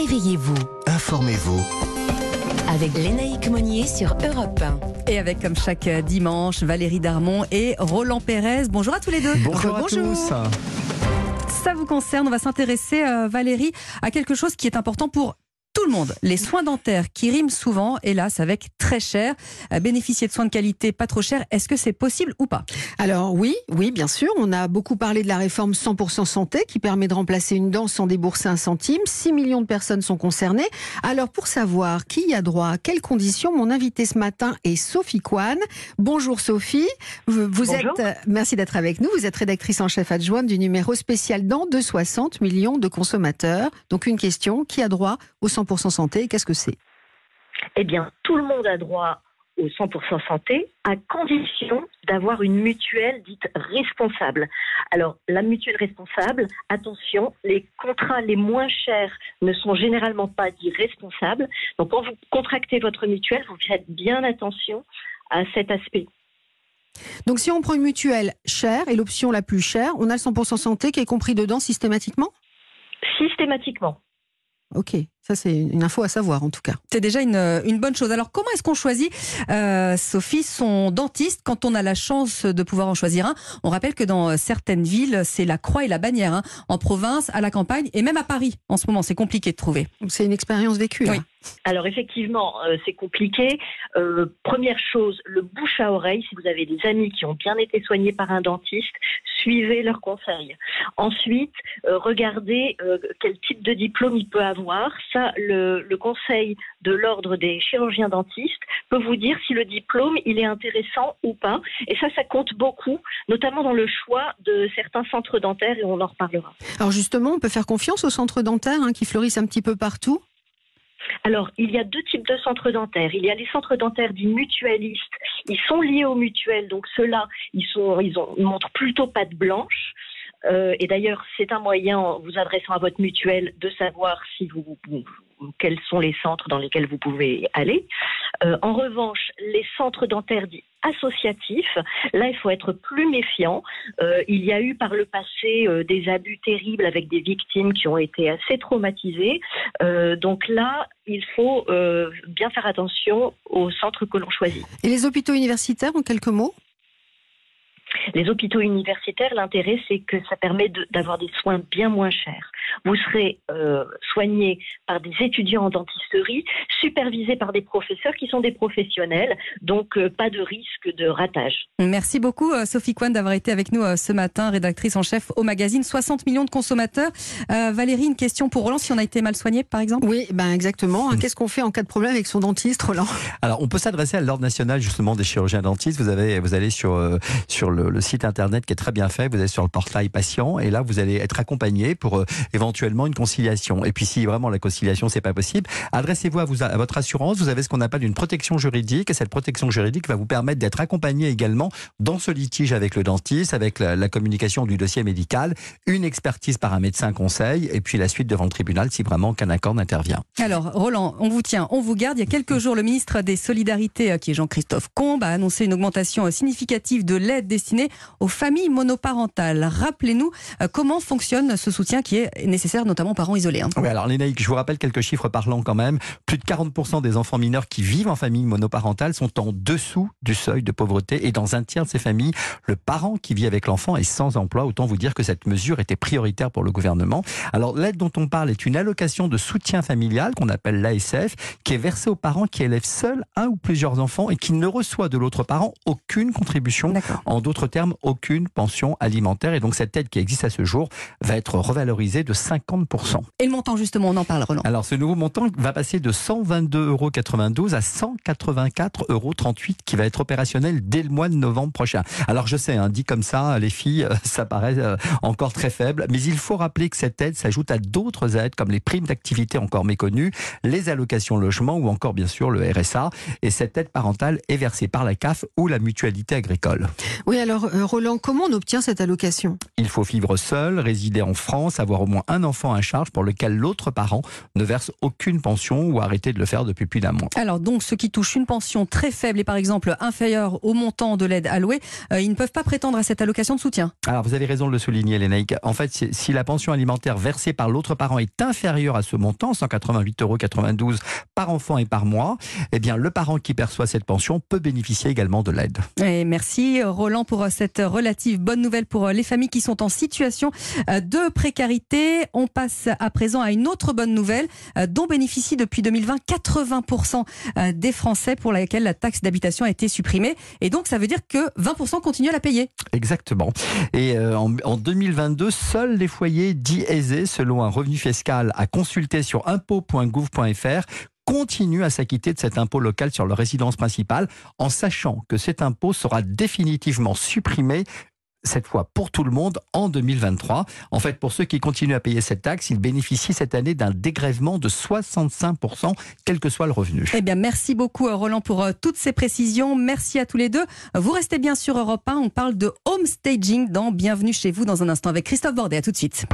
Réveillez-vous. Informez-vous. Avec Lénaïque Monnier sur Europe 1. Et avec comme chaque dimanche, Valérie Darmon et Roland Pérez. Bonjour à tous les deux. Bonjour à Bonjour. tous. Ça vous concerne, on va s'intéresser, euh, Valérie, à quelque chose qui est important pour tout le monde. Les soins dentaires qui riment souvent, hélas, avec très cher. Euh, bénéficier de soins de qualité pas trop cher, est-ce que c'est possible ou pas? Alors oui, oui, bien sûr. On a beaucoup parlé de la réforme 100% santé qui permet de remplacer une dent sans débourser un centime. 6 millions de personnes sont concernées. Alors pour savoir qui y a droit, à quelles conditions, mon invité ce matin est Sophie Kwan. Bonjour Sophie. Vous, vous Bonjour. êtes, euh, merci d'être avec nous. Vous êtes rédactrice en chef adjointe du numéro spécial dents de 60 millions de consommateurs. Donc une question, qui a droit au 100% santé et Qu'est-ce que c'est? Eh bien, tout le monde a droit au 100% santé à condition d'avoir une mutuelle dite responsable. Alors, la mutuelle responsable, attention, les contrats les moins chers ne sont généralement pas dits responsables. Donc, quand vous contractez votre mutuelle, vous faites bien attention à cet aspect. Donc si on prend une mutuelle chère et l'option la plus chère, on a le 100% santé qui est compris dedans systématiquement? Systématiquement. Ok, ça c'est une info à savoir en tout cas. C'est déjà une, une bonne chose. Alors comment est-ce qu'on choisit, euh, Sophie, son dentiste quand on a la chance de pouvoir en choisir un? On rappelle que dans certaines villes, c'est la croix et la bannière. hein. En province, à la campagne et même à Paris, en ce moment, c'est compliqué de trouver. C'est une expérience vécue. là. Oui. Alors effectivement, euh, c'est compliqué. Euh, première chose, le bouche à oreille. Si vous avez des amis qui ont bien été soignés par un dentiste, suivez leurs conseils. Ensuite, euh, regardez euh, quel type de diplôme il peut avoir. Ça, le, le conseil de l'ordre des chirurgiens dentistes peut vous dire si le diplôme il est intéressant ou pas. Et ça, ça compte beaucoup, notamment dans le choix de certains centres dentaires et on en reparlera. Alors justement, on peut faire confiance aux centres dentaires hein, qui fleurissent un petit peu partout? Alors, il y a deux types de centres dentaires. Il y a les centres dentaires dits mutualistes. Ils sont liés aux mutuelles, donc ceux-là, ils, sont, ils, ont, montrent plutôt patte blanche. Euh, et d'ailleurs, c'est un moyen, en vous adressant à votre mutuelle, de savoir si vous, vous- quels sont les centres dans lesquels vous pouvez aller. Euh, en revanche, les centres dentaires dits associatifs, là, il faut être plus méfiant. Euh, il y a eu par le passé des abus terribles avec des victimes qui ont été assez traumatisées. Donc là, il faut bien faire attention aux centres que l'on choisit. Et les hôpitaux universitaires, en quelques mots? Les hôpitaux universitaires, l'intérêt, c'est que ça permet de- d'avoir des soins bien moins chers. Vous serez euh, soigné par des étudiants en dentisterie, supervisés par des professeurs qui sont des professionnels, donc euh, pas de risque de ratage. Merci beaucoup, euh, Sophie Kwan, d'avoir été avec nous euh, ce matin, rédactrice en chef au magazine 60 millions de consommateurs. Euh, Valérie, une question pour Roland, si on a été mal soigné, par exemple? Oui, ben exactement. hein. Qu'est-ce qu'on fait en cas de problème avec son dentiste, Roland? Alors, on peut s'adresser à l'Ordre national justement des chirurgiens dentistes. Vous avez, vous allez sur euh, sur le, le site internet qui est très bien fait. Vous allez sur le portail patient et là, vous allez être accompagné pour euh, éventuellement une conciliation. Et puis, si vraiment la conciliation c'est pas possible, adressez-vous à, votre assurance. Vous avez ce qu'on appelle une protection juridique et cette protection juridique va vous permettre d'être accompagné également dans ce litige avec le dentiste, avec la, la communication du dossier médical, une expertise par un médecin conseil et puis la suite devant le tribunal si vraiment qu'un accord n'intervient. Alors, Roland, on vous tient, on vous garde. Il y a quelques jours, le ministre des Solidarités, euh, qui est Jean-Christophe Combe, a annoncé une augmentation euh, significative de l'aide destinée aux familles monoparentales. Rappelez-nous euh, comment fonctionne ce soutien qui est nécessaire, notamment aux parents isolés. hein. Oui, alors Lénaïque, je vous rappelle quelques chiffres parlants quand même. Plus de 40% des enfants mineurs qui vivent en famille monoparentale sont en dessous du seuil de pauvreté et dans un tiers de ces familles, le parent qui vit avec l'enfant est sans emploi. Autant vous dire que cette mesure était prioritaire pour le gouvernement. Alors l'aide dont on parle est une allocation de soutien familial qu'on appelle l'ASF qui est versée aux parents qui élèvent seuls un ou plusieurs enfants et qui ne reçoit de l'autre parent aucune contribution en d'autres termes, aucune pension alimentaire. Et donc, cette aide qui existe à ce jour va être revalorisée de 50%. Et le montant, justement, on en parle, Roland. Alors, ce nouveau montant va passer de 122,92 euros à 184,38 euros qui va être opérationnel dès le mois de novembre prochain. Alors, je sais, hein, dit comme ça, les filles, euh, ça paraît euh, encore très faible, mais il faut rappeler que cette aide s'ajoute à d'autres aides comme les primes d'activité encore méconnues, les allocations logement ou encore, bien sûr, le RSA. Et cette aide parentale est versée par la CAF ou la mutualité agricole. Oui, alors Alors, euh, Roland, comment on obtient cette allocation? Il faut vivre seul, résider en France, avoir au moins un enfant à charge pour lequel l'autre parent ne verse aucune pension ou arrêter de le faire depuis plus d'un mois. Alors donc ceux qui touchent une pension très faible et par exemple inférieure au montant de l'aide allouée, euh, ils ne peuvent pas prétendre à cette allocation de soutien. Alors vous avez raison de le souligner, Lénaïque. En fait, si- la pension alimentaire versée par l'autre parent est inférieure à ce montant, 188,92 euros par enfant et par mois, eh bien le parent qui perçoit cette pension peut bénéficier également de l'aide. Et merci Roland pour euh, cette relative bonne nouvelle pour euh, les familles qui sont en situation euh, de précarité. On passe à présent à une autre bonne nouvelle euh, dont bénéficient depuis 2020 80% euh, des Français pour laquelle la taxe d'habitation a été supprimée. Et donc ça veut dire que 20% continuent à la payer. Exactement. Et en, en 2022, seuls les foyers dits aisés, selon un revenu fiscal à consulter sur impôt.gouv.fr, continuent à s'acquitter de cet impôt local sur leur résidence principale, en sachant que cet impôt sera définitivement supprimé cette fois pour tout le monde en 2023. En fait, pour ceux qui continuent à payer cette taxe, ils bénéficient cette année d'un dégrèvement de 65%, quel que soit le revenu. Eh bien, merci beaucoup euh, Roland pour euh, toutes ces précisions. Merci à tous les deux. Vous restez bien sur Europe 1. On parle de home staging dans Bienvenue chez vous dans un instant avec Christophe Bordet. À tout de suite.